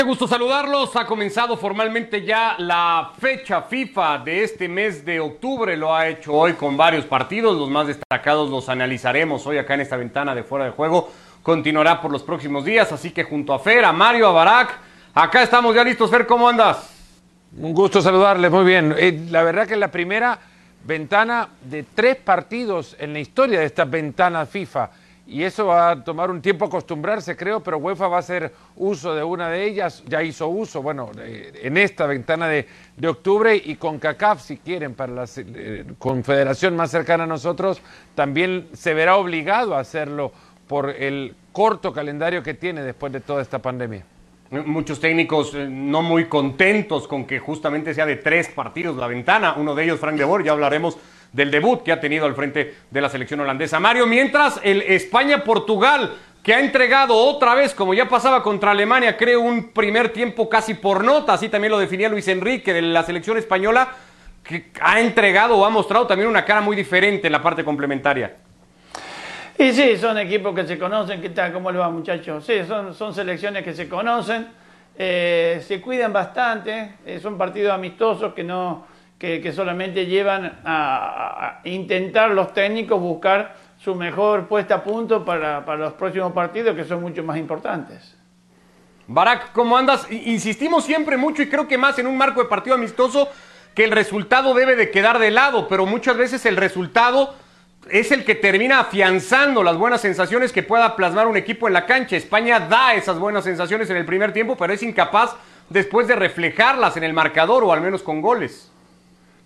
Qué gusto saludarlos. Ha comenzado formalmente ya la fecha FIFA de este mes de octubre. Lo ha hecho hoy con varios partidos. Los más destacados los analizaremos hoy acá en esta ventana de fuera de juego. Continuará por los próximos días. Así que junto a Fer, a Mario, a Barak, acá estamos ya listos. Fer, ¿cómo andas? Un gusto saludarles, muy bien. Eh, la verdad que es la primera ventana de tres partidos en la historia de esta ventana FIFA y eso va a tomar un tiempo acostumbrarse, creo, pero UEFA va a hacer uso de una de ellas, ya hizo uso, bueno, en esta ventana de, octubre. Y con CACAF, si quieren, para la eh, confederación más cercana a nosotros, también se verá obligado a hacerlo por el corto calendario que tiene después de toda esta pandemia. Muchos técnicos eh, no muy contentos con que justamente sea de tres partidos la ventana, uno de ellos Frank de Boer, ya hablaremos del debut que ha tenido al frente de la selección holandesa. Mario, mientras el España-Portugal, que ha entregado otra vez, como ya pasaba contra Alemania, creo un primer tiempo casi por nota, así también lo definía Luis Enrique de la selección española, que ha entregado o ha mostrado también una cara muy diferente en la parte complementaria. Y sí, son equipos que se conocen. ¿Qué tal? ¿Cómo le va, muchachos? Sí, son, son selecciones que se conocen, eh, se cuidan bastante, eh, son partidos amistosos que no, que, solamente llevan a, intentar los técnicos buscar su mejor puesta a punto para, los próximos partidos que son mucho más importantes. Barak, ¿cómo andas? Insistimos siempre mucho y creo que más en un marco de partido amistoso que el resultado debe de quedar de lado, pero muchas veces el resultado es el que termina afianzando las buenas sensaciones que pueda plasmar un equipo en la cancha. España da esas buenas sensaciones en el primer tiempo, pero es incapaz después de reflejarlas en el marcador o al menos con goles.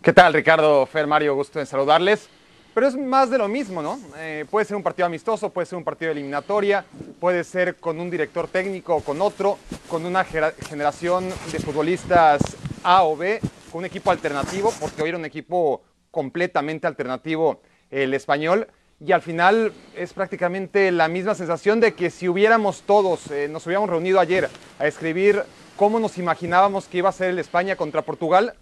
¿Qué tal, Ricardo? Fer, Mario, gusto en saludarles. Pero es más de lo mismo, ¿no? Eh, puede ser un partido amistoso, puede ser un partido de eliminatoria, puede ser con un director técnico o con otro, con una generación de futbolistas A o B, con un equipo alternativo, porque hoy era un equipo completamente alternativo el español. Y al final es prácticamente la misma sensación de que si hubiéramos todos, eh, nos hubiéramos reunido ayer a escribir cómo nos imaginábamos que iba a ser el España contra Portugal,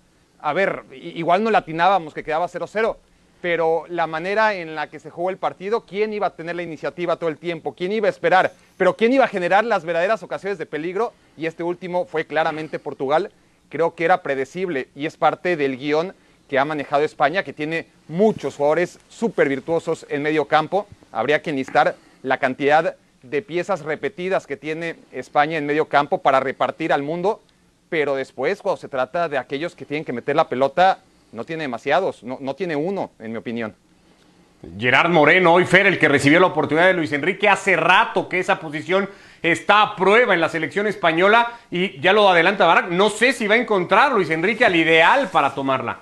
a ver, igual no latinábamos que quedaba 0-0, pero la manera en la que se jugó el partido, quién iba a tener la iniciativa todo el tiempo, quién iba a esperar, pero quién iba a generar las verdaderas ocasiones de peligro, y este último fue claramente Portugal, creo que era predecible y es parte del guion que ha manejado España, que tiene muchos jugadores súper virtuosos en medio campo, habría que enlistar la cantidad de piezas repetidas que tiene España en medio campo para repartir al mundo pero después cuando se trata de aquellos que tienen que meter la pelota, no tiene demasiados, no, tiene uno, en mi opinión. Gerard Moreno, hoy Fer, el que recibió la oportunidad de Luis Enrique, hace rato que esa posición está a prueba en la selección española y ya lo adelanta Barak, no sé si va a encontrar Luis Enrique al ideal para tomarla.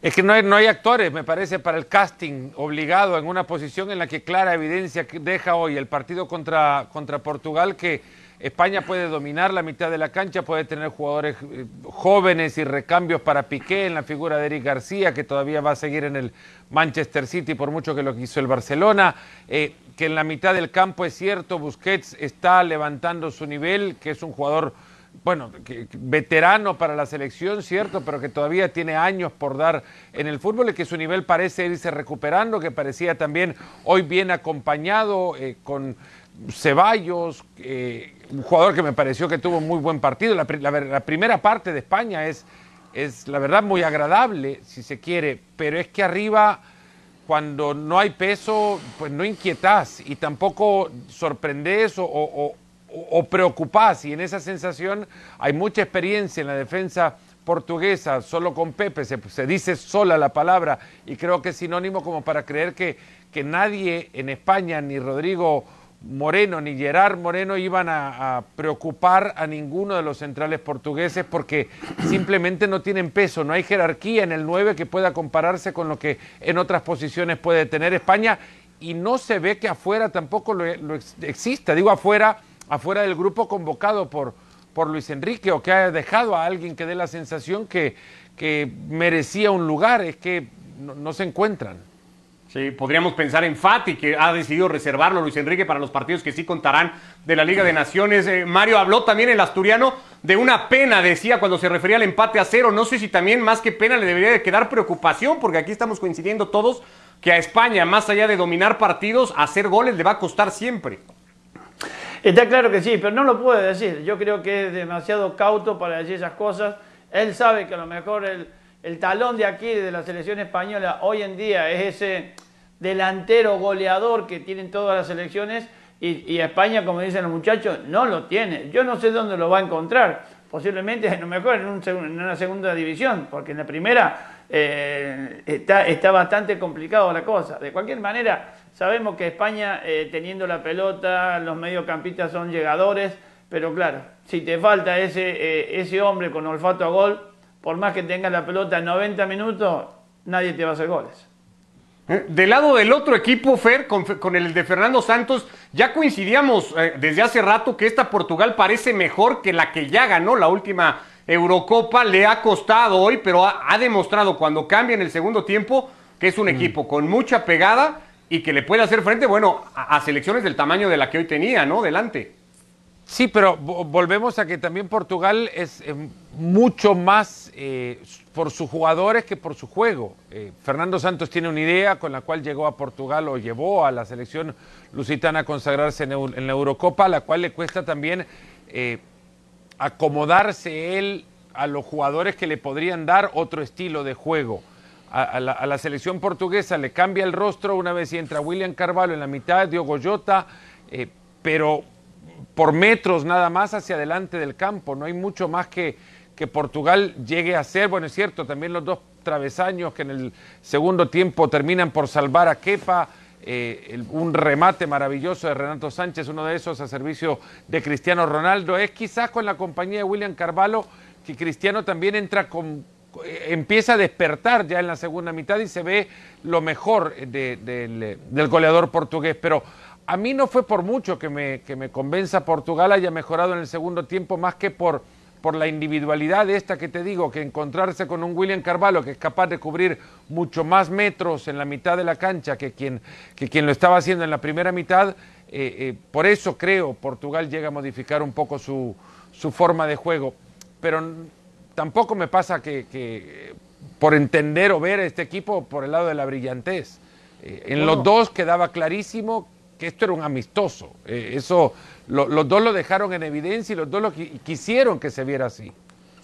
Es que no hay, no hay actores, me parece, para el casting obligado en una posición en la que clara evidencia deja hoy el partido contra, contra Portugal que España puede dominar la mitad de la cancha, puede tener jugadores eh, jóvenes y recambios para Piqué en la figura de Eric García, que todavía va a seguir en el Manchester City por mucho que lo hizo el Barcelona. Eh, que en la mitad del campo es cierto, Busquets está levantando su nivel, que es un jugador bueno, veterano para la selección, cierto, pero que todavía tiene años por dar en el fútbol y que su nivel parece irse recuperando, que parecía también hoy bien acompañado eh, con Ceballos, eh, un jugador que me pareció que tuvo muy buen partido. La, primera parte de España es, es, la verdad, muy agradable, si se quiere, pero es que arriba, cuando no hay peso, pues no inquietás y tampoco sorprendés o, o, preocupás. Y en esa sensación hay mucha experiencia en la defensa portuguesa, solo con Pepe, se, se, dice sola la palabra y creo que es sinónimo como para creer que, que nadie en España, ni Rodrigo Moreno ni Gerard Moreno iban a, preocupar a ninguno de los centrales portugueses porque simplemente no tienen peso, no hay jerarquía en el 9 que pueda compararse con lo que en otras posiciones puede tener España y no se ve que afuera tampoco lo, exista, digo afuera, afuera del grupo convocado por, por Luis Enrique o que haya dejado a alguien que dé la sensación que, que merecía un lugar, es que no se encuentran. Sí, podríamos pensar en Fati, que ha decidido reservarlo Luis Enrique para los partidos que sí contarán de la Liga de Naciones. Eh, Mario habló también el asturiano de una pena, decía cuando se refería al empate a cero. No sé si también más que pena le debería de quedar preocupación, porque aquí estamos coincidiendo todos que a España, más allá de dominar partidos, hacer goles le va a costar siempre. Está claro que sí, pero no lo puede decir. Yo creo que es demasiado cauto para decir esas cosas. Él sabe que a lo mejor el, el talón de aquí, de la selección española, hoy en día es ese delantero goleador que tienen todas las selecciones y, España, como dicen los muchachos, no lo tiene. Yo no sé dónde lo va a encontrar. Posiblemente, a lo mejor en, un en una segunda división, porque en la primera eh, está, está bastante complicado la cosa. De cualquier manera, sabemos que España, eh, teniendo la pelota, los mediocampistas son llegadores, pero claro, si te falta ese, eh, ese hombre con olfato a gol, por más que tenga la pelota en 90 minutos, nadie te va a hacer goles. Eh, Del lado del otro equipo, Fer, con, con el de Fernando Santos, ya coincidíamos eh, desde hace rato que esta Portugal parece mejor que la que ya ganó la última Eurocopa. Le ha costado hoy, pero ha, ha demostrado cuando cambia en el segundo tiempo que es un equipo con mucha pegada y que le puede hacer frente, bueno, a, a selecciones del tamaño de la que hoy tenía, ¿no? Delante. Sí, pero vo- volvemos a que también Portugal es eh, mucho más eh, por sus jugadores que por su juego. Eh, Fernando Santos tiene una idea con la cual llegó a Portugal o llevó a la selección lusitana a consagrarse en, la Eurocopa, a la cual le cuesta también eh, acomodarse él a los jugadores que le podrían dar otro estilo de juego. A, la, selección portuguesa le cambia el rostro una vez y entra William Carvalho en la mitad, Diogo Jota, pero por metros nada más hacia adelante del campo. No hay mucho más que, que Portugal llegue a hacer. Bueno, es cierto, también los dos travesaños que en el segundo tiempo terminan por salvar a Kepa. eh, un remate maravilloso de Renato Sánchez, uno de esos a servicio de Cristiano Ronaldo. Es quizás con la compañía de William Carvalho que Cristiano también entra con, eh, empieza a despertar ya en la segunda mitad y se ve lo mejor de- del, del goleador portugués. Pero a mí no fue por mucho que me, que me convenza Portugal haya mejorado en el segundo tiempo, más que por, por la individualidad de esta que te digo, que encontrarse con un William Carvalho que es capaz de cubrir mucho más metros en la mitad de la cancha que quien, que quien lo estaba haciendo en la primera mitad. eh, eh, por eso creo Portugal llega a modificar un poco su, su forma de juego. Pero tampoco me pasa que, que, por entender o ver a este equipo por el lado de la brillantez. Eh, en los dos quedaba clarísimo que esto era un amistoso. Eso lo- los dos lo dejaron en evidencia y los dos lo qui- quisieron que se viera así.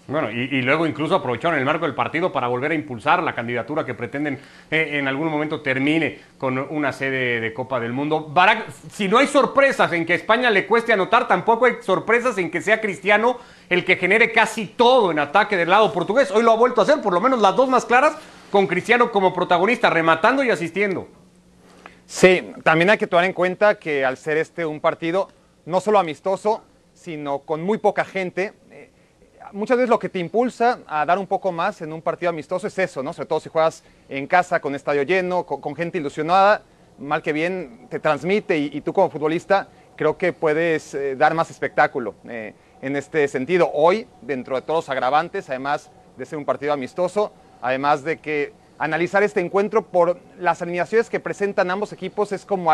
Bueno, y, y luego incluso aprovecharon el marco del partido para volver a impulsar la candidatura que pretenden eh, en algún momento termine con una sede de Copa del Mundo. Barak, si no hay sorpresas en que a España le cueste anotar, tampoco hay sorpresas en que sea Cristiano el que genere casi todo en ataque del lado portugués. Hoy lo ha vuelto a hacer, por lo menos las dos más claras, con Cristiano como protagonista, rematando y asistiendo. Sí, también hay que tomar en cuenta que al ser este un partido no solo amistoso, sino con muy poca gente, eh, muchas veces lo que te impulsa a dar un poco más en un partido amistoso es eso, ¿no? Sobre todo si juegas en casa con estadio lleno, con, gente ilusionada, mal que bien te transmite y, tú como futbolista creo que puedes eh, dar más espectáculo eh, en este sentido. Hoy, dentro de todos los agravantes, además de ser un partido amistoso, además de que analizar este encuentro por las alineaciones que presentan ambos equipos es como,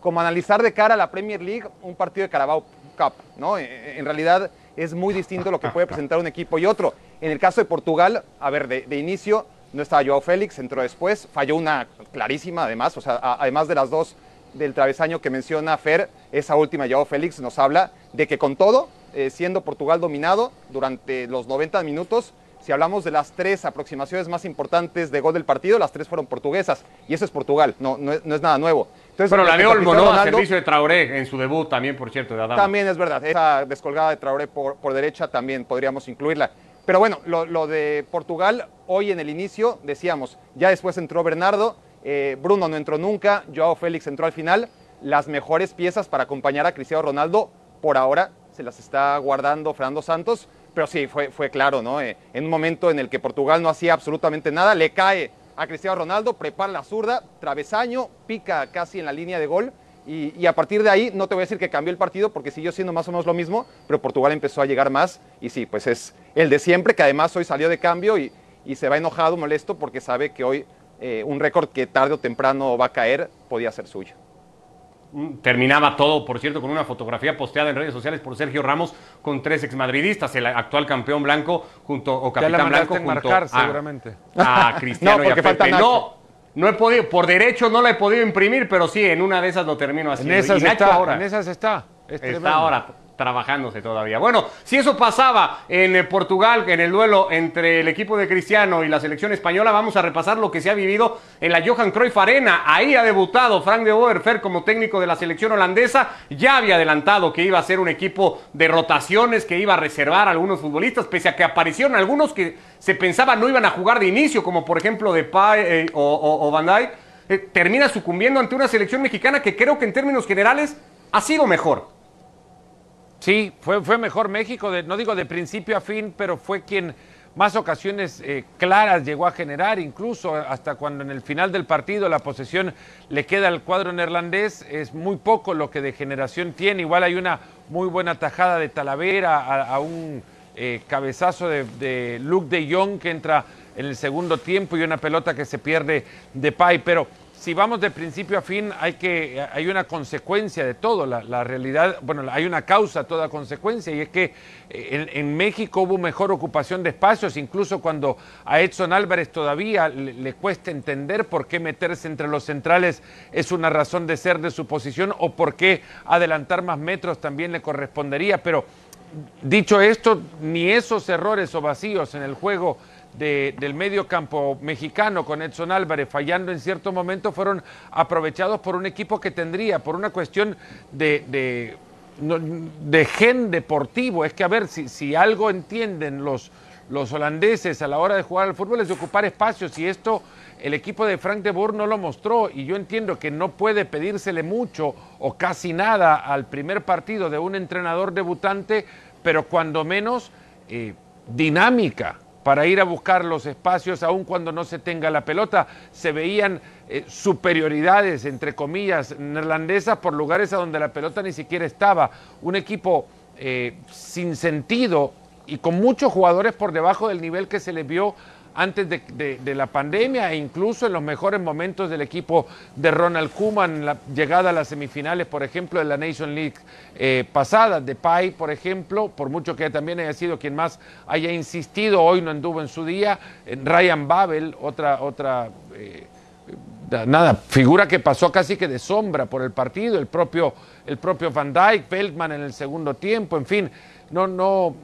como analizar de cara a la Premier League un partido de Carabao Cup, ¿no? Eh, En realidad es muy distinto lo que puede presentar un equipo y otro. En el caso de Portugal, a ver, de, de inicio no estaba Joao Félix, entró después, falló una clarísima además, o sea, a- además de las dos del travesaño que menciona Fer, esa última Joao Félix nos habla de que con todo, eh, siendo Portugal dominado durante los 90 minutos, si hablamos de las tres aproximaciones más importantes de gol del partido, las tres fueron portuguesas. Y eso es Portugal, no, no es nada nuevo. Entonces, Bueno, la de respecto a Olmo, Cristiano ¿no? A servicio de Traoré en su debut también, por cierto, de Adama. También es verdad, esa descolgada de Traoré por, por derecha también podríamos incluirla. Pero bueno, lo, lo de Portugal, hoy en el inicio decíamos, ya después entró Bernardo, eh, Bruno no entró nunca, Joao Félix entró al final. Las mejores piezas para acompañar a Cristiano Ronaldo, por ahora se las está guardando Fernando Santos, pero sí, fue, fue claro, ¿no? Eh, en un momento en el que Portugal no hacía absolutamente nada, le cae a Cristiano Ronaldo, prepara la zurda, travesaño, pica casi en la línea de gol y, a partir de ahí, no te voy a decir que cambió el partido porque siguió siendo más o menos lo mismo, pero Portugal empezó a llegar más y sí, pues es el de siempre, que además hoy salió de cambio y, y se va enojado, molesto, porque sabe que hoy eh, un récord que tarde o temprano va a caer podía ser suyo. Terminaba todo, por cierto, con una fotografía posteada en redes sociales por Sergio Ramos con tres exmadridistas, el actual campeón blanco junto o Ya la capitán blanco junto enmarcar, a, seguramente. a Cristiano No, y a Pepe. No, no he podido, por derecho no la he podido imprimir, pero sí, en una de esas lo termino En haciendo. esas, y Nacho está, ahora. en esas está. Está ahora trabajándose todavía. Bueno, si eso pasaba en eh, Portugal, en el duelo entre el equipo de Cristiano y la selección española, vamos a repasar lo que se ha vivido en la Johan Cruyff Arena. Ahí ha debutado Frank de Boer como técnico de la selección holandesa. Ya había adelantado que iba a ser un equipo de rotaciones, que iba a reservar a algunos futbolistas, pese a que aparecieron algunos que se pensaba no iban a jugar de inicio, como por ejemplo de eh, o, Van Dijk. Eh, termina sucumbiendo ante una selección mexicana que creo que en términos generales ha sido mejor. Sí, fue, fue mejor México, no digo de principio a fin, pero fue quien más ocasiones eh, claras llegó a generar, incluso hasta cuando en el final del partido la posesión le queda al cuadro neerlandés, es muy poco lo que de generación tiene. Igual hay una muy buena tajada de Talavera a, un eh, cabezazo de, de Luke de Jong que entra en el segundo tiempo y una pelota que se pierde de Pai, pero si vamos de principio a fin, hay, que, hay una consecuencia de todo. La, realidad, bueno, hay una causa, toda consecuencia, y es que eh, en, México hubo mejor ocupación de espacios, incluso cuando a Edson Álvarez todavía le, cuesta entender por qué meterse entre los centrales es una razón de ser de su posición o por qué adelantar más metros también le correspondería. Pero dicho esto, ni esos errores o vacíos en el juego del medio campo mexicano con Edson Álvarez fallando en cierto momento fueron aprovechados por un equipo que tendría, por una cuestión de, de, gen deportivo. Es que a ver, si, si algo entienden los, los holandeses a la hora de jugar al fútbol es de ocupar espacios y esto el equipo de Frank de Boer no lo mostró y yo entiendo que no puede pedírsele mucho o casi nada al primer partido de un entrenador debutante, pero cuando menos eh, dinámica para ir a buscar los espacios, aun cuando no se tenga la pelota. Se veían eh, superioridades, entre comillas, neerlandesas por lugares a donde la pelota ni siquiera estaba. Un equipo eh, sin sentido y con muchos jugadores por debajo del nivel que se le vio antes de, la pandemia e incluso en los mejores momentos del equipo de Ronald Koeman, la llegada a las semifinales, por ejemplo, de la Nation League eh, pasada, de Pai, por ejemplo, por mucho que también haya sido quien más haya insistido, hoy no anduvo en su día, Ryan Babel, otra, otra eh, nada, figura que pasó casi que de sombra por el partido, el propio, el propio Van Dijk, Feldman en el segundo tiempo, en fin, no, no,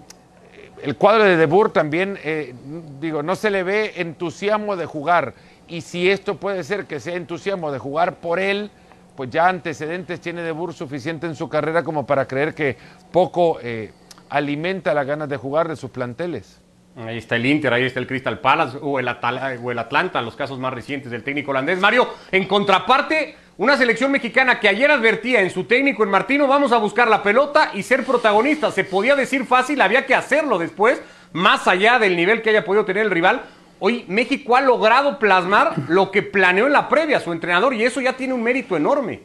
el cuadro de Debur también, eh, digo, no se le ve entusiasmo de jugar. Y si esto puede ser que sea entusiasmo de jugar por él, pues ya antecedentes tiene Debur suficiente en su carrera como para creer que poco eh, alimenta las ganas de jugar de sus planteles. Ahí está el Inter, ahí está el Crystal Palace o el, o el Atlanta, los casos más recientes del técnico holandés. Mario, en contraparte, una selección mexicana que ayer advertía en su técnico en Martino, vamos a buscar la pelota y ser protagonistas. Se podía decir fácil, había que hacerlo después, más allá del nivel que haya podido tener el rival. Hoy México ha logrado plasmar lo que planeó en la previa su entrenador y eso ya tiene un mérito enorme.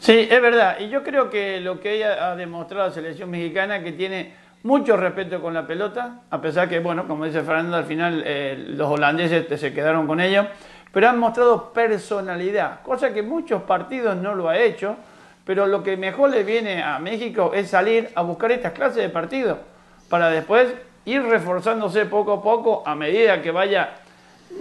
Sí, es verdad. Y yo creo que lo que ella ha demostrado la selección mexicana que tiene mucho respeto con la pelota, a pesar que, bueno, como dice Fernando, al final eh, los holandeses se quedaron con ello pero han mostrado personalidad, cosa que muchos partidos no lo ha hecho, pero lo que mejor le viene a México es salir a buscar estas clases de partidos, para después ir reforzándose poco a poco a medida que vaya,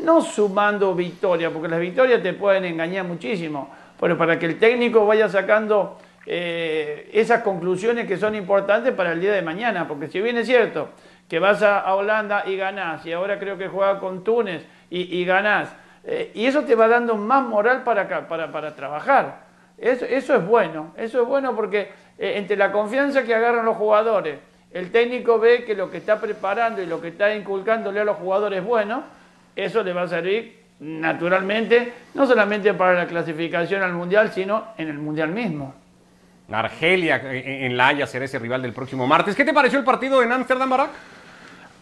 no sumando victorias, porque las victorias te pueden engañar muchísimo, pero para que el técnico vaya sacando eh, esas conclusiones que son importantes para el día de mañana, porque si bien es cierto que vas a, Holanda y ganás, y ahora creo que juega con Túnez y, y ganás, eh, y eso te va dando más moral para, para, para trabajar. Eso, eso, es bueno, eso es bueno porque eh, entre la confianza que agarran los jugadores, el técnico ve que lo que está preparando y lo que está inculcándole a los jugadores es bueno, eso le va a servir naturalmente, no solamente para la clasificación al Mundial, sino en el Mundial mismo. Argelia eh, en La Haya será ese rival del próximo martes. ¿Qué te pareció el partido en Ámsterdam, Barak?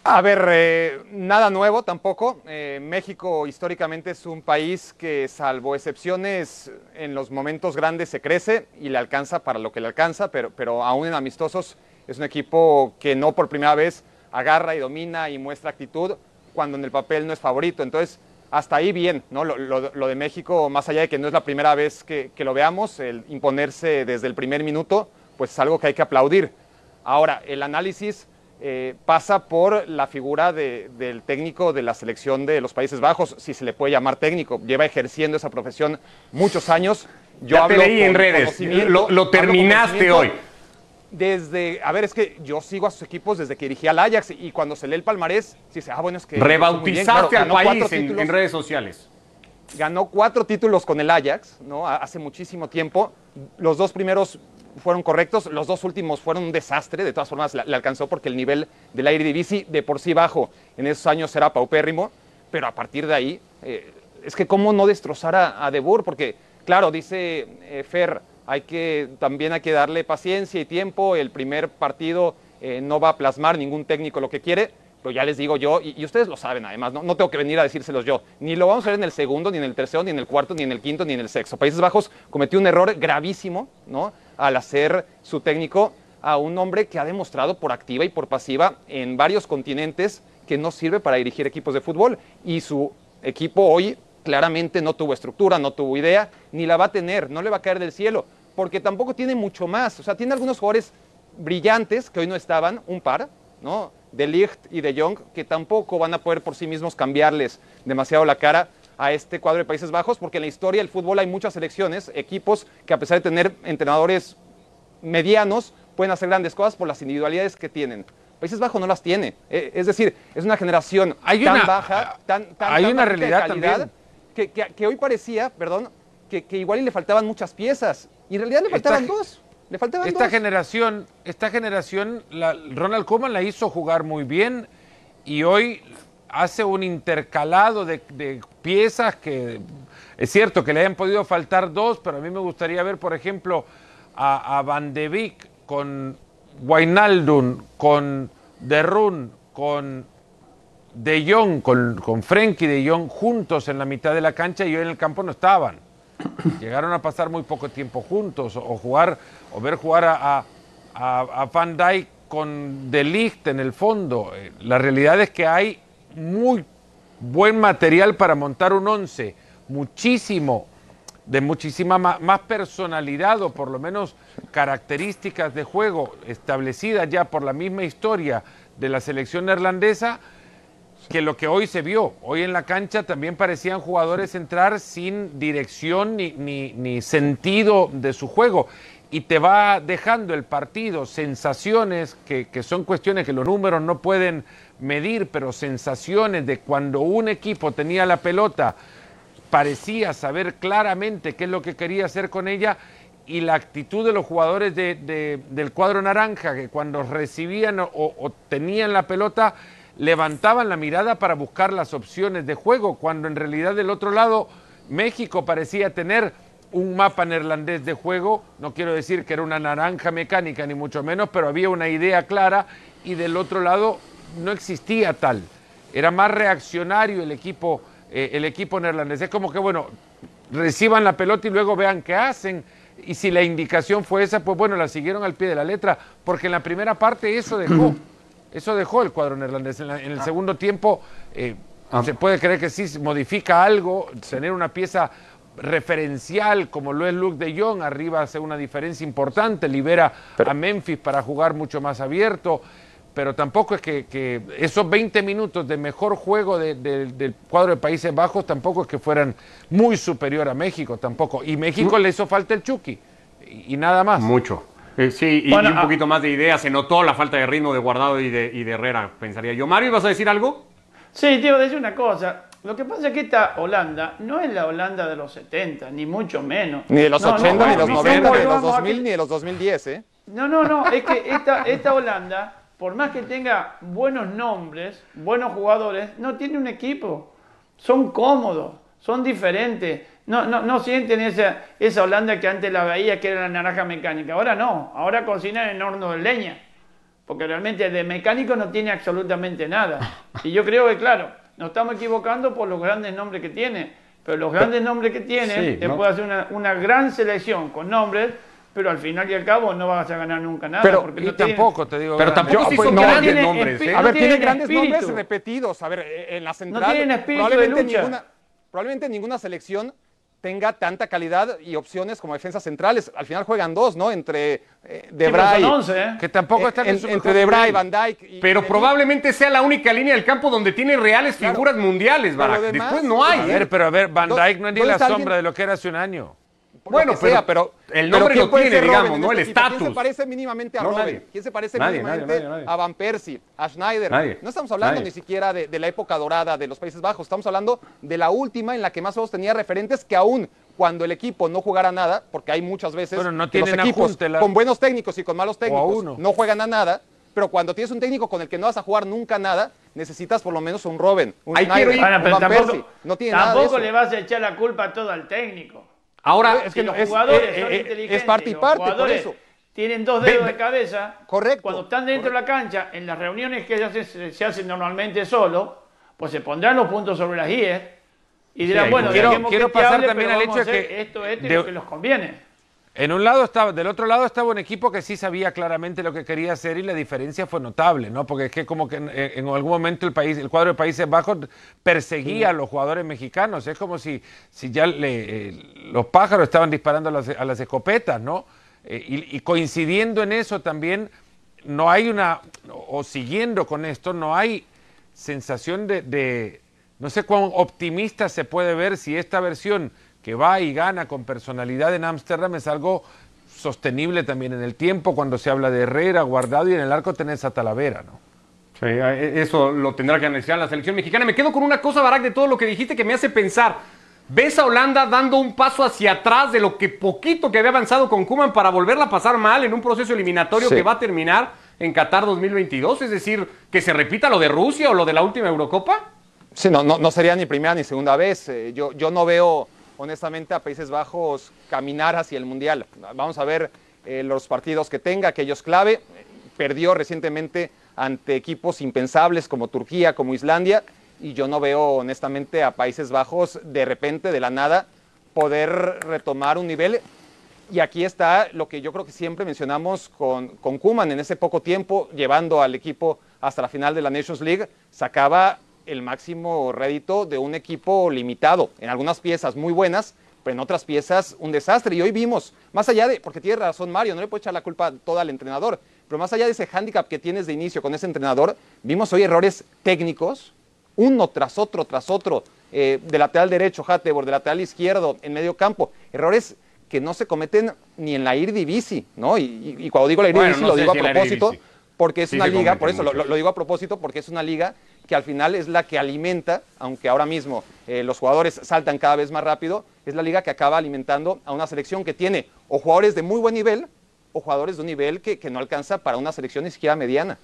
A ver, eh, nada nuevo tampoco. Eh, México históricamente es un país que, salvo excepciones, en los momentos grandes se crece y le alcanza para lo que le alcanza, pero, pero aún en amistosos es un equipo que no por primera vez agarra y domina y muestra actitud cuando en el papel no es favorito. Entonces, hasta ahí bien, ¿no? Lo, de México, más allá de que no es la primera vez que, que lo veamos, el imponerse desde el primer minuto, pues es algo que hay que aplaudir. Ahora, el análisis eh, pasa por la figura del técnico de la selección de los Países Bajos, si se le puede llamar técnico. Lleva ejerciendo esa profesión muchos años. Yo ya te leí en redes, lo, terminaste hoy. desde, a ver, es que yo sigo a sus equipos desde que dirigí al Ajax y cuando se lee el palmarés, sí dice, ah, bueno, es que... Rebautizaste al ganó cuatro país en, títulos. en redes sociales. ganó cuatro títulos con el Ajax, ¿no? Ha- Hace muchísimo tiempo. Los dos primeros fueron correctos, los dos últimos fueron un desastre. De todas formas, le alcanzó porque el nivel del Eredivisie de por sí bajo en esos años era paupérrimo. Pero a partir de ahí, eh, es que cómo no destrozar a, De Boer, porque claro, dice eh, Fer, hay que también hay que darle paciencia y tiempo. El primer partido eh, no va a plasmar ningún técnico lo que quiere. Pero ya les digo yo, y, y ustedes lo saben además, ¿no? no tengo que venir a decírselos yo, ni lo vamos a ver en el segundo, ni en el tercero, ni en el cuarto, ni en el quinto, ni en el sexto. Países Bajos cometió un error gravísimo, ¿no? Al hacer su técnico a un hombre que ha demostrado por activa y por pasiva en varios continentes que no sirve para dirigir equipos de fútbol. Y su equipo hoy claramente no tuvo estructura, no tuvo idea, ni la va a tener, no le va a caer del cielo, porque tampoco tiene mucho más. O sea, tiene algunos jugadores brillantes que hoy no estaban, un par, ¿no? De Ligt y de Jong, que tampoco van a poder por sí mismos cambiarles demasiado la cara a este cuadro de Países Bajos, porque en la historia del fútbol hay muchas selecciones, equipos que a pesar de tener entrenadores medianos, pueden hacer grandes cosas por las individualidades que tienen. Países Bajos no las tiene. Eh, Es decir, es una generación Hay tan una- baja, tan, tan, hay tan una de realidad calidad, también. Que, que- que hoy parecía, perdón, que, que igual y le faltaban muchas piezas. Y en realidad le faltaban dos. Le faltaban Esta dos. generación, esta generación, la- Ronald Koeman la hizo jugar muy bien y hoy hace un intercalado de, de piezas que es cierto que le hayan podido faltar dos, pero a mí me gustaría ver, por ejemplo, a, a Van de Beek con Wijnaldum, con De Roon, con De Jong, con, con Frenkie De Jong juntos en la mitad de la cancha y hoy en el campo no estaban. Llegaron a pasar muy poco tiempo juntos o, o jugar o ver jugar a, a- a- a Van Dijk con De Ligt en el fondo. Eh, La realidad es que hay muy buen material para montar un once, muchísimo, de muchísima ma- más personalidad o por lo menos características de juego establecidas ya por la misma historia de la selección neerlandesa que lo que hoy se vio. Hoy en la cancha también parecían jugadores entrar sin dirección ni, ni- ni sentido de su juego. Y te va dejando el partido sensaciones que, que son cuestiones que los números no pueden medir, pero sensaciones de cuando un equipo tenía la pelota, parecía saber claramente qué es lo que quería hacer con ella y la actitud de los jugadores de- de- del cuadro naranja, que cuando recibían o tenían la pelota, levantaban la mirada para buscar las opciones de juego, cuando en realidad del otro lado México parecía tener un mapa neerlandés de juego, no quiero decir que era una naranja mecánica ni mucho menos, pero había una idea clara y del otro lado no existía tal. Era más reaccionario el equipo, eh, el equipo neerlandés. Es como que, bueno, reciban la pelota y luego vean qué hacen. Y si la indicación fue esa, pues bueno, la siguieron al pie de la letra, porque en la primera parte eso dejó. Eso dejó el cuadro neerlandés. En, la- en el segundo tiempo eh, se puede creer que sí modifica algo, tener una pieza referencial como lo es Luke de Jong, arriba hace una diferencia importante, libera a Memphis para jugar mucho más abierto, pero tampoco es que, que esos 20 minutos de mejor juego de- de- del cuadro de Países Bajos tampoco es que fueran muy superior a México, tampoco. Y México le hizo falta el Chucky y, y nada más. Mucho. Eh, sí, y, Bueno, y un ah- poquito más de idea. Se notó la falta de ritmo de Guardado y de, y de Herrera, pensaría yo. Mario, ¿ibas a decir algo? Sí, te iba a decir una cosa. Lo que pasa es que esta Holanda no es la Holanda de los 70, ni mucho menos. Ni de los No, no, 80, ni de los no, 90, no, ni de los vamos a 2000, que- ni de los 2010, ¿eh? No, no, no, es que esta, esta Holanda, por más que tenga buenos nombres, buenos jugadores, no tiene un equipo. Son cómodos, son diferentes. No, no, no sienten esa, esa Holanda que antes la veía que era la naranja mecánica. Ahora no, ahora cocinan en horno de leña. Porque realmente de mecánico no tiene absolutamente nada. Y yo creo que, claro, nos estamos equivocando por los grandes nombres que tiene. Pero los grandes nombres que tiene, Sí, te ¿no? puede hacer una, una gran selección con nombres, pero al final y al cabo no vas a ganar nunca nada. Pero- porque Y no tampoco, te digo. Pero tampoco Yo, pues, no, grandes tiene nombres. ¿eh? A no ver, tiene tienen grandes espíritu. nombres repetidos. A ver, eh, en la central. tienen espíritu de probablemente, lucha. Ninguna, probablemente ninguna selección tenga tanta calidad y opciones como defensas centrales. Al final juegan dos, ¿no? Entre eh, Debray. son 11, ¿eh? Que tampoco eh, están en- en su entre Debray. Van Dijk. y- Pero y- probablemente sea la única línea del campo donde tiene reales Claro. figuras mundiales, además- Después no hay. A ¿eh? ver, pero a ver, Van ¿Dó- Dijk no es ni la sombra alguien? de lo que era hace un año. Bueno, pero sea, pero el pero nombre ¿quién lo puede tiene, digamos, ¿no? El equipo? ¿Quién se estatus. parece mínimamente a No, nadie. ¿Quién se parece Nadie, mínimamente nadie, nadie, nadie. a Van Persie, a Schneider? Nadie. No estamos hablando Nadie. ni siquiera de, de la época dorada de los Países Bajos, estamos hablando de la última en la que más o menos tenía referentes que aún cuando el equipo no jugara nada, porque hay muchas veces Bueno, no que los equipos la- con buenos técnicos y con malos técnicos uno. no juegan a nada, pero cuando tienes un técnico con el que no vas a jugar nunca nada, necesitas por lo menos un Robben, un Ahí Schneider, ir- un pero Van tampoco, Persie. No tiene nada de eso. le vas a echar la culpa todo al técnico. Ahora, Es Si que los es- jugadores eh, son eh, inteligentes, es parte y los parte, por eso. Tienen dos dedos de cabeza. Correcto, Cuando están dentro de la cancha, en las reuniones que se hacen, se hacen normalmente solo, pues se pondrán los puntos sobre las IES y dirán, hay bueno, Quiero- quiero que te pasar hable, también al hecho de que esto, de- lo que los conviene. En un lado estaba, del otro lado estaba un equipo que sí sabía claramente lo que quería hacer y la diferencia fue notable, ¿no? Porque es que como que en, en algún momento el país, el cuadro de Países Bajos perseguía a los jugadores mexicanos. Es como si, si ya le- eh, los pájaros estaban disparando a las, a las escopetas, ¿no? Eh, y, y coincidiendo en eso también, no hay una, o siguiendo con esto, no hay sensación de, de- no sé cuán optimista se puede ver si esta versión que va y gana con personalidad en Ámsterdam es algo sostenible también en el tiempo cuando se habla de Herrera, Guardado y en el arco tenés a Talavera, ¿no? Sí, eh, eso lo tendrá que analizar la selección mexicana. Me quedo con una cosa, Barak, de todo lo que dijiste que me hace pensar. ¿Ves a Holanda dando un paso hacia atrás de lo que poquito que había avanzado con Kuman para volverla a pasar mal en un proceso eliminatorio Sí. que va a terminar en Qatar 2022? Es decir, que se repita lo de Rusia o lo de la última Eurocopa. Sí, no, no, no sería ni primera ni segunda vez. Eh, yo, yo no veo, honestamente, a Países Bajos caminar hacia el Mundial. Vamos a ver eh, los partidos que tenga, aquellos clave. Perdió recientemente ante equipos impensables como Turquía, como Islandia, y yo no veo, honestamente, a Países Bajos de repente, de la nada, poder retomar un nivel y aquí está lo que yo creo que siempre mencionamos con, con Kuman en ese poco tiempo, llevando al equipo hasta la final de la Nations League, sacaba el máximo rédito de un equipo limitado, en algunas piezas muy buenas, pero en otras piezas un desastre. Y hoy vimos, más allá de, porque tiene razón Mario, no le puedo echar la culpa toda al entrenador, pero más allá de ese hándicap que tienes de inicio con ese entrenador, vimos hoy errores técnicos, uno tras otro, tras otro, eh, de lateral derecho, Hattebor, de lateral izquierdo, en medio campo, errores que no se cometen ni en la Eredivisie, ¿no? Y, y- y cuando digo la Bueno, Eredivisie no lo digo si a propósito. Porque es Sí una liga, por eso lo digo a propósito, porque es una liga que al final es la que alimenta, aunque ahora mismo eh, los jugadores saltan cada vez más rápido, es la liga que acaba alimentando a una selección que tiene o jugadores de muy buen nivel o jugadores de un nivel que, que no alcanza para una selección ni siquiera mediana.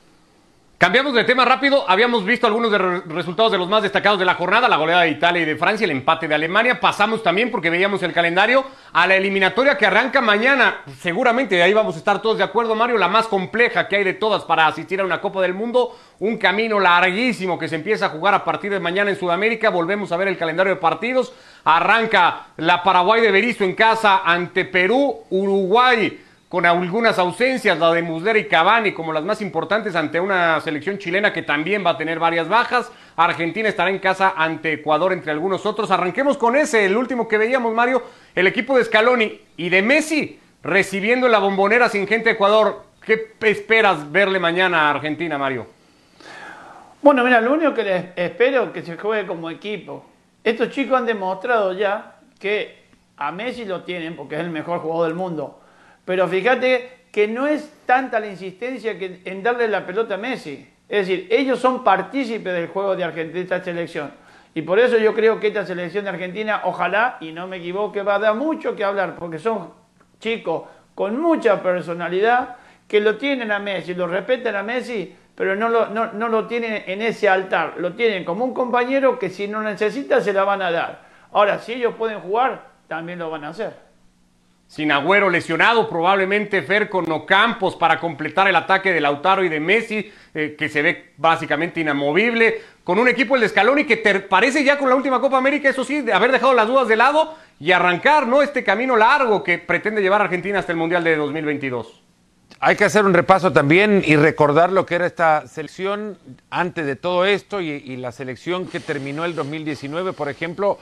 Cambiamos de tema rápido. Habíamos visto algunos de re- resultados de los más destacados de la jornada, la goleada de Italia y de Francia, el empate de Alemania. Pasamos también, porque veíamos el calendario, a la eliminatoria que arranca mañana. Seguramente ahí vamos a estar todos de acuerdo, Mario, la más compleja que hay de todas para asistir a una Copa del Mundo. Un camino larguísimo que se empieza a jugar a partir de mañana en Sudamérica. Volvemos a ver el calendario de partidos. Arranca la Paraguay de Berizzo en casa ante Perú, Uruguay con algunas ausencias, la de Muslera y Cavani como las más importantes ante una selección chilena que también va a tener varias bajas. Argentina estará en casa ante Ecuador entre algunos otros. Arranquemos con ese, el último que veíamos, Mario, el equipo de Scaloni y de Messi recibiendo la bombonera sin gente de Ecuador. ¿Qué esperas verle mañana a Argentina, Mario? Bueno, mira, lo único que les espero es que se juegue como equipo. Estos chicos han demostrado ya que a Messi lo tienen porque es el mejor jugador del mundo. Pero fíjate que no es tanta la insistencia que en darle la pelota a Messi. Es decir, ellos son partícipes del juego de Argentina, esta selección. Y por eso yo creo que esta selección de Argentina, ojalá, y no me equivoque, va a dar mucho que hablar, porque son chicos con mucha personalidad que lo tienen a Messi, lo respetan a Messi, pero no lo, no, no lo tienen en ese altar, lo tienen como un compañero que si no necesita se la van a dar. Ahora, si ellos pueden jugar, también lo van a hacer. Sin Agüero lesionado, probablemente Fer con Ocampos para completar el ataque de Lautaro y de Messi, eh, que se ve básicamente inamovible. Con un equipo el de Scaloni que te parece ya con la última Copa América, eso sí, de haber dejado las dudas de lado y arrancar ¿no? este camino largo que pretende llevar a Argentina hasta el Mundial de 2022. Hay que hacer un repaso también y recordar lo que era esta selección antes de todo esto y, y la selección que terminó el 2019, por ejemplo,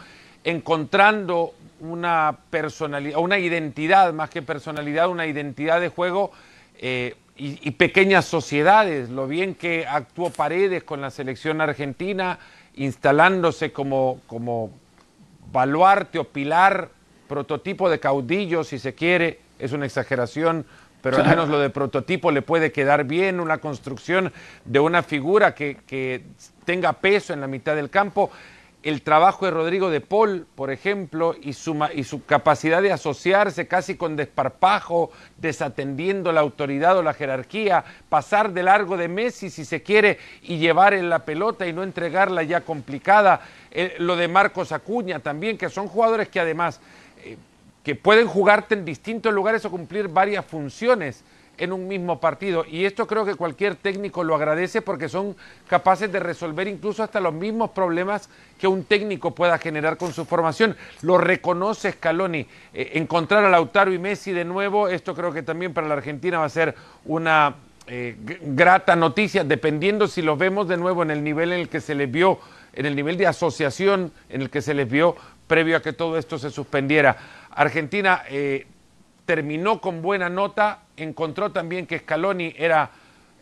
encontrando una personalidad, una identidad más que personalidad, una identidad de juego eh, y, y pequeñas sociedades. Lo bien que actuó Paredes con la selección argentina, instalándose como, como baluarte o pilar prototipo de caudillo, si se quiere, es una exageración, pero al menos lo de prototipo le puede quedar bien, una construcción de una figura que, que tenga peso en la mitad del campo el trabajo de Rodrigo de Paul, por ejemplo, y su, capacidad de asociarse casi con desparpajo, desatendiendo la autoridad o la jerarquía, pasar de largo de Messi si se quiere y llevar en la pelota y no entregarla ya complicada. Eh, lo de Marcos Acuña también, que son jugadores que además eh, que pueden jugarte en distintos lugares o cumplir varias funciones en un mismo partido. Y esto creo que cualquier técnico lo agradece porque son capaces de resolver incluso hasta los mismos problemas que un técnico pueda generar con su formación. Lo reconoce Scaloni. Eh, encontrar a Lautaro y Messi de nuevo, esto creo que también para la Argentina va a ser una eh, grata noticia, dependiendo si los vemos de nuevo en el nivel en el que se les vio, en el nivel de asociación en el que se les vio previo a que todo esto se suspendiera. Argentina eh, terminó con buena nota, encontró también que Scaloni era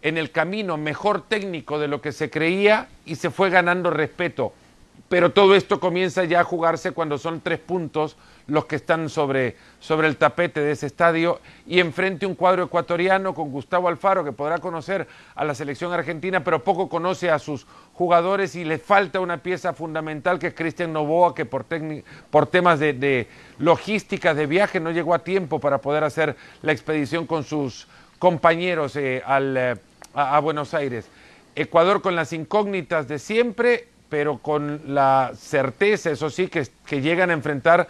en el camino mejor técnico de lo que se creía y se fue ganando respeto. Pero todo esto comienza ya a jugarse cuando son tres puntos los que están sobre, sobre el tapete de ese estadio y enfrente un cuadro ecuatoriano con Gustavo Alfaro que podrá conocer a la selección argentina pero poco conoce a sus jugadores y le falta una pieza fundamental que es Cristian Novoa que por, por temas de, de logística de viaje no llegó a tiempo para poder hacer la expedición con sus compañeros eh, al, eh, a, a Buenos Aires. Ecuador con las incógnitas de siempre, pero con la certeza, eso sí, que, que llegan a enfrentar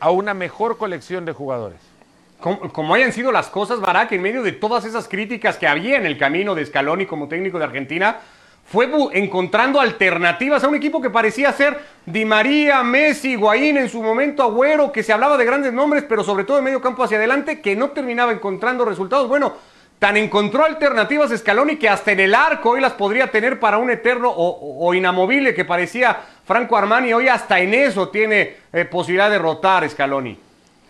a una mejor colección de jugadores. Como, como, hayan sido las cosas, Barak, en medio de todas esas críticas que había en el camino de Scaloni como técnico de Argentina, fue encontrando alternativas a un equipo que parecía ser Di María, Messi, Higuaín, en su momento Agüero, que se hablaba de grandes nombres, pero sobre todo de medio campo hacia adelante, que no terminaba encontrando resultados. Bueno, tan encontró alternativas Scaloni que hasta en el arco hoy las podría tener para un eterno o, inamovible que parecía Franco Armani, hoy hasta en eso tiene eh, posibilidad de rotar Scaloni.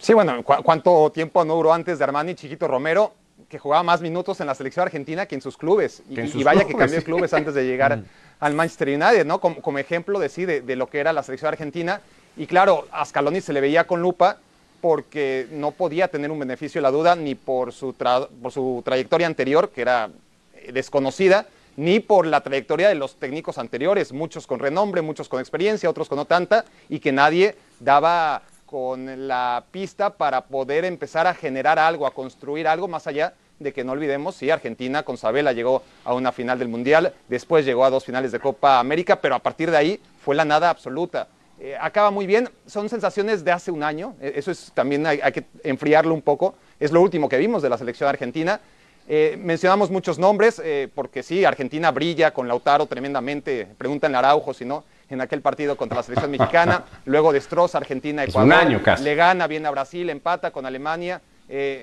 Sí, bueno, ¿cu ¿cuánto tiempo no duró antes de Armani Chiquito Romero? que jugaba más minutos en la selección argentina que en sus clubes. Y, en sus y vaya clubes, que cambió de clubes antes de llegar al Manchester United, ¿no? Como, como ejemplo de, sí, de, de, lo que era la selección argentina. Y claro, a Scaloni se le veía con lupa porque no podía tener un beneficio de la duda ni por su, por su trayectoria anterior, que era eh, desconocida, ni por la trayectoria de los técnicos anteriores, muchos con renombre, muchos con experiencia, otros con no tanta, y que nadie daba con la pista para poder empezar a generar algo, a construir algo más allá de que no olvidemos, sí, Argentina con Sabela llegó a una final del Mundial, después llegó a dos finales de Copa América, pero a partir de ahí fue la nada absoluta. Eh, acaba muy bien, son sensaciones de hace un año, eh, eso es también hay, hay, que enfriarlo un poco, es lo último que vimos de la selección argentina. Eh, mencionamos muchos nombres, eh, porque sí, Argentina brilla con Lautaro tremendamente, preguntan Araujo si no, en aquel partido contra la selección mexicana, luego destroza Argentina, Ecuador, un año casi. le gana, viene a Brasil, empata con Alemania,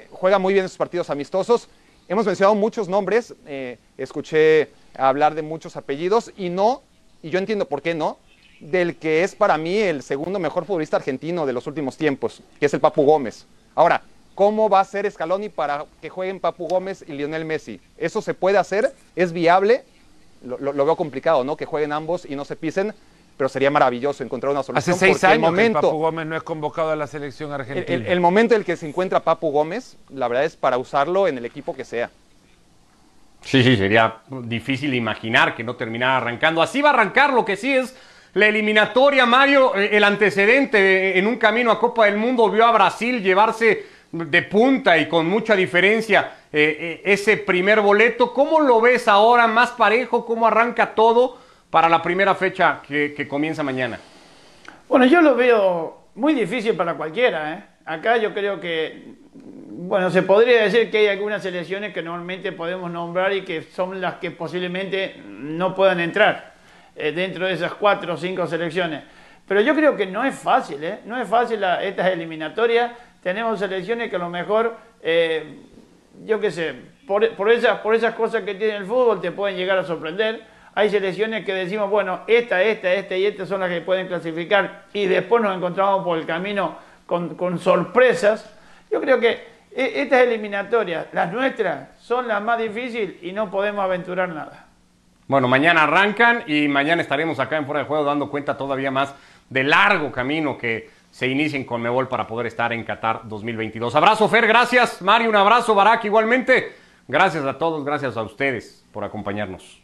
juega muy bien esos partidos amistosos. Hemos mencionado muchos nombres, escuché hablar de muchos apellidos y no, y yo entiendo por qué no, del que es para mí el segundo mejor futbolista argentino de los últimos tiempos, que es el Papu Gómez. Ahora, ¿cómo va a ser Scaloni para que jueguen Papu Gómez y Lionel Messi? ¿Eso se puede hacer? ¿Es viable? Lo, lo, lo veo complicado, ¿no? Que jueguen ambos y no se pisen pero sería maravilloso encontrar una solución. Hace seis años el momento, que Papu Gómez no es convocado a la selección argentina. El, el, el, momento en el que se encuentra Papu Gómez, la verdad es para usarlo en el equipo que sea. Sí, sí, sería difícil imaginar que no terminara arrancando. Así va a arrancar, lo que sí es la eliminatoria, Mario, eh, el antecedente en un camino a Copa del Mundo vio a Brasil llevarse de punta y con mucha diferencia eh, eh, ese primer boleto. ¿Cómo lo ves ahora? ¿Más parejo? ¿Cómo arranca todo para la primera fecha que, que comienza mañana? Bueno, yo lo veo muy difícil para cualquiera. ¿eh? Acá yo creo que, bueno, se podría decir que hay algunas selecciones que normalmente podemos nombrar y que son las que posiblemente no puedan entrar eh, dentro de esas cuatro o cinco selecciones. Pero yo creo que no es fácil, ¿eh? no es fácil estas eliminatorias. Tenemos selecciones que a lo mejor, eh, yo qué sé, por, esas, por esas cosas que tiene el fútbol te pueden llegar a sorprender. Hay selecciones que decimos, bueno, esta, esta, esta y esta son las que pueden clasificar y después nos encontramos por el camino con, con sorpresas. Yo creo que e, estas eliminatorias, las nuestras, son las más difíciles y no podemos aventurar nada. Bueno, mañana arrancan y mañana estaremos acá en Fuera de Juego dando cuenta todavía más del largo camino que se inicien con Mebol para poder estar en Qatar 2022. Abrazo, Fer, gracias. Mario, un abrazo. Barak, igualmente. Gracias a todos, gracias a ustedes por acompañarnos.